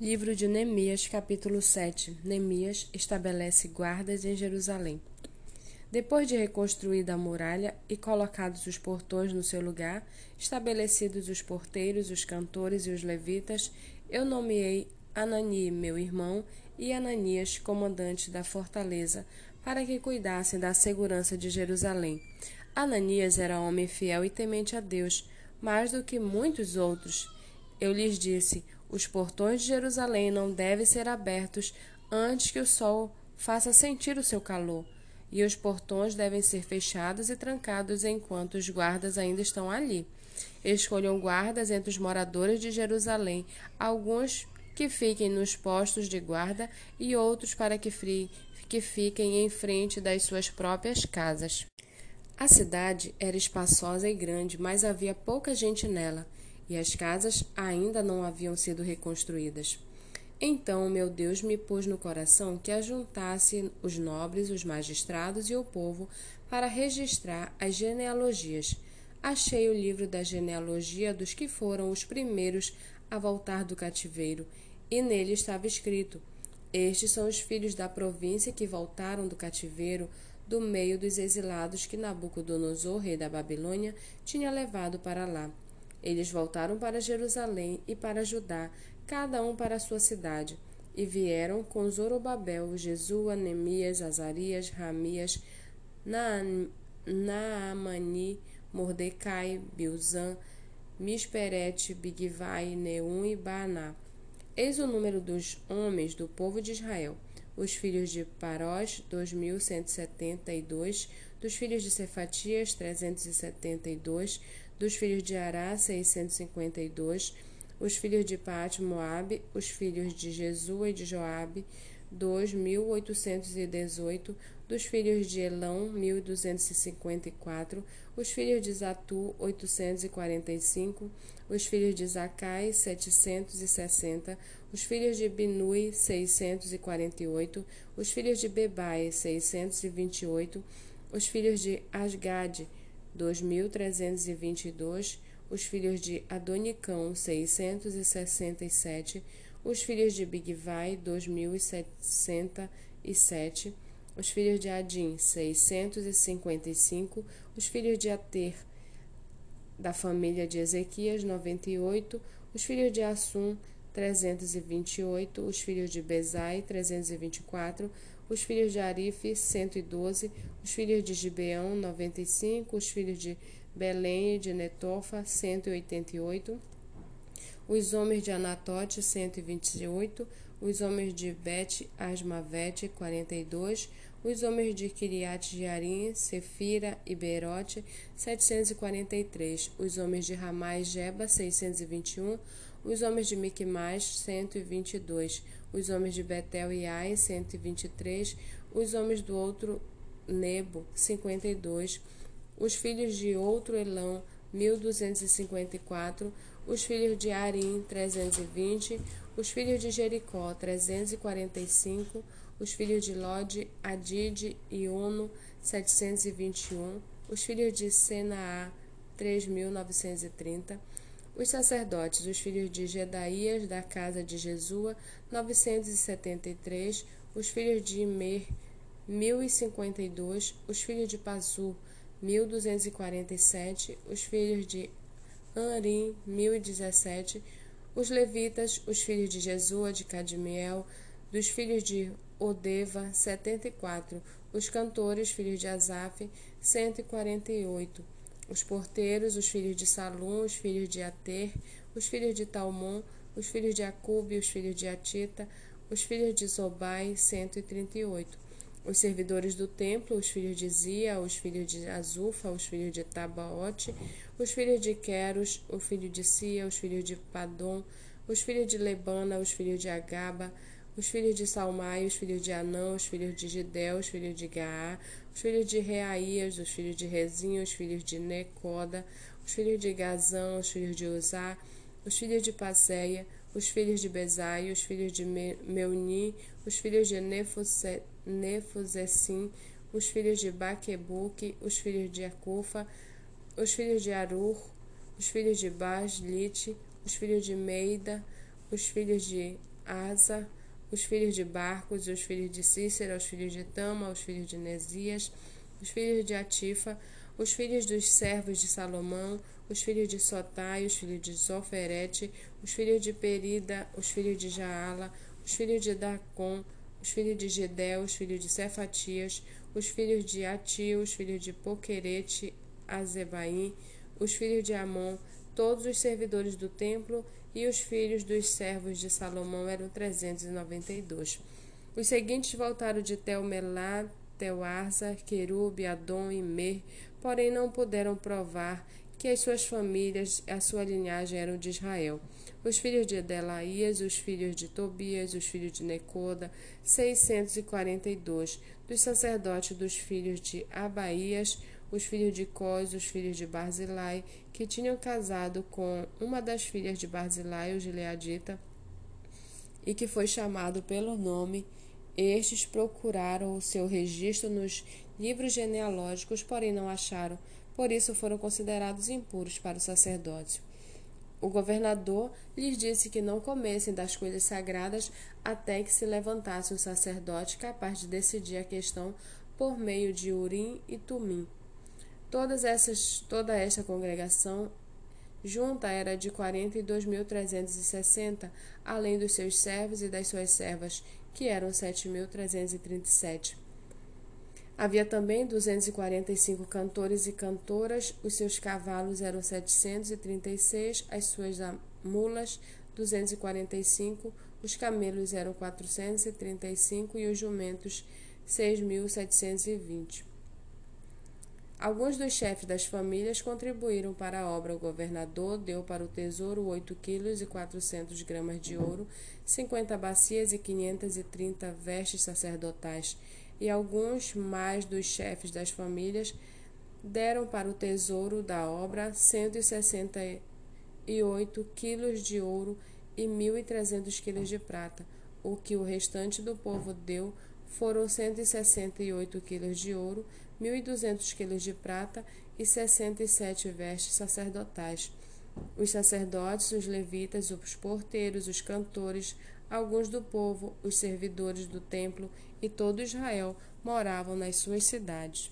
Livro de Neemias, capítulo 7. Neemias estabelece guardas em Jerusalém. Depois de reconstruída a muralha e colocados os portões no seu lugar, estabelecidos os porteiros, os cantores e os levitas, eu nomeei Anani, meu irmão, e Ananias, comandante da fortaleza, para que cuidassem da segurança de Jerusalém. Ananias era homem fiel e temente a Deus, mais do que muitos outros. Eu lhes disse: os portões de Jerusalém não devem ser abertos antes que o sol faça sentir o seu calor, e os portões devem ser fechados e trancados enquanto os guardas ainda estão ali. Escolham guardas entre os moradores de Jerusalém, alguns que fiquem nos postos de guarda e outros para que, que fiquem em frente das suas próprias casas. A cidade era espaçosa e grande, mas havia pouca gente nela e as casas ainda não haviam sido reconstruídas. Então meu Deus me pôs no coração que ajuntasse os nobres, os magistrados e o povo para registrar as genealogias. Achei o livro da genealogia dos que foram os primeiros a voltar do cativeiro, e nele estava escrito: Estes são os filhos da província que voltaram do cativeiro, do meio dos exilados que Nabucodonosor, rei da Babilônia, tinha levado para lá. Eles voltaram para Jerusalém e para Judá, cada um para a sua cidade, e vieram com Zorobabel, Jesua, Nemias, Azarias, Ramias, Naamani, Mordecai, Bilzan, Misperete, Bigvai, Neum e Baaná. Eis o número dos homens do povo de Israel. Os filhos de Parós, dois mil cento e setenta e dois, dos filhos de Cefatias, trezentos e setenta e dois, dos filhos de Ará, 652, os filhos de Pate, Moabe, os filhos de Jesua e de Joabe, 2.818, dos filhos de Elão, 1.254, os filhos de Zatu, 845, os filhos de Zacai, 760, os filhos de Binui, 648, os filhos de Bebai, 628, os filhos de Asgade, 2.322, os filhos de Adonicão, 667, os filhos de Bigvai, 2.067, os filhos de Adim, 655, os filhos de Ater, da família de Ezequias, 98, os filhos de Assum, 328, os filhos de Bezai, 324, os filhos de Arife, 112, os filhos de Gibeão, 95, os filhos de Belém e de Netofa, 188, os homens de Anatote, 128, os homens de Bet Asmavete, 42, os homens de Kiriat Jearim, Sefira e Berote, 743, os homens de Ramais Jeba, 621, os homens de Miquimais, 122, os homens de Betel e Ai, 123, os homens do outro Nebo, 52, os filhos de outro Elão, 1254, os filhos de Arim, 320, os filhos de Jericó, 345, os filhos de Lode, Adide e Ono, 721, os filhos de Senaá, 3930, os sacerdotes, os filhos de Gedaías, da casa de Jesua, 973. Os filhos de Imer, 1052. Os filhos de Pazur, 1247. Os filhos de Anrim, 1017. Os levitas, os filhos de Jesua, de Cadmiel, dos filhos de Odeva, 74. Os cantores, filhos de Asaf, 148 os porteiros, os filhos de Salum, os filhos de Ater, os filhos de Talmon, os filhos de Acube, os filhos de Atita, os filhos de Zobai, 138. Os servidores do templo, os filhos de Zia, os filhos de Azufa, os filhos de Tabaote, os filhos de Queros, o filho de Sia, os filhos de Padom, os filhos de Lebana, os filhos de Agaba, os filhos de Salmai, os filhos de Anã, os filhos de Gidel, os filhos de Gaá, os filhos de Reaías, os filhos de Rezim, os filhos de Necoda, os filhos de Gazã, os filhos de Uzá, os filhos de Paseia, os filhos de Bezai, os filhos de Meuni, os filhos de Nefuzessim, os filhos de Baquebuque, os filhos de Acufa, os filhos de Arur, os filhos de Baslite, os filhos de Meida, os filhos de Asa, os filhos de Barcos, os filhos de Cícera, os filhos de Tama, os filhos de Nesias, os filhos de Atifa, os filhos dos servos de Salomão, os filhos de Sotai, os filhos de Zoferete, os filhos de Perida, os filhos de Jaala, os filhos de Dacon, os filhos de Gedel, os filhos de Cefatias, os filhos de Ati, os filhos de Poquerete, Azebaim, os filhos de Amon, todos os servidores do templo e os filhos dos servos de Salomão eram trezentos e noventa e dois. Os seguintes voltaram de Telmelá, Telarza, Querube, Adom e Mer, porém não puderam provar que as suas famílias a sua linhagem eram de Israel. Os filhos de Adelaías, os filhos de Tobias, os filhos de Necoda, 642. Dos sacerdotes dos filhos de Abaías, os filhos de Cós, os filhos de Barzilai, que tinham casado com uma das filhas de Barzilai, o Gileadita, e que foi chamado pelo nome. Estes procuraram o seu registro nos livros genealógicos, porém não acharam, por isso foram considerados impuros para o sacerdócio. O governador lhes disse que não comessem das coisas sagradas até que se levantasse um sacerdote capaz de decidir a questão por meio de Urim e Tumim. Todas essas, toda esta congregação junta era de 42.360, além dos seus servos e das suas servas, que eram 7.337. Havia também 245 cantores e cantoras, os seus cavalos eram 736, as suas mulas 245, os camelos eram 435 e os jumentos 6.720. Alguns dos chefes das famílias contribuíram para a obra. O governador deu para o tesouro 8 quilos e 400 gramas de ouro, 50 bacias e 530 vestes sacerdotais. E alguns mais dos chefes das famílias deram para o tesouro da obra 168 quilos de ouro e 1.300 quilos de prata. O que o restante do povo deu foram 168 quilos de ouro, 1.200 quilos de prata e 67 vestes sacerdotais. Os sacerdotes, os levitas, os porteiros, os cantores, alguns do povo, os servidores do templo e todo Israel moravam nas suas cidades.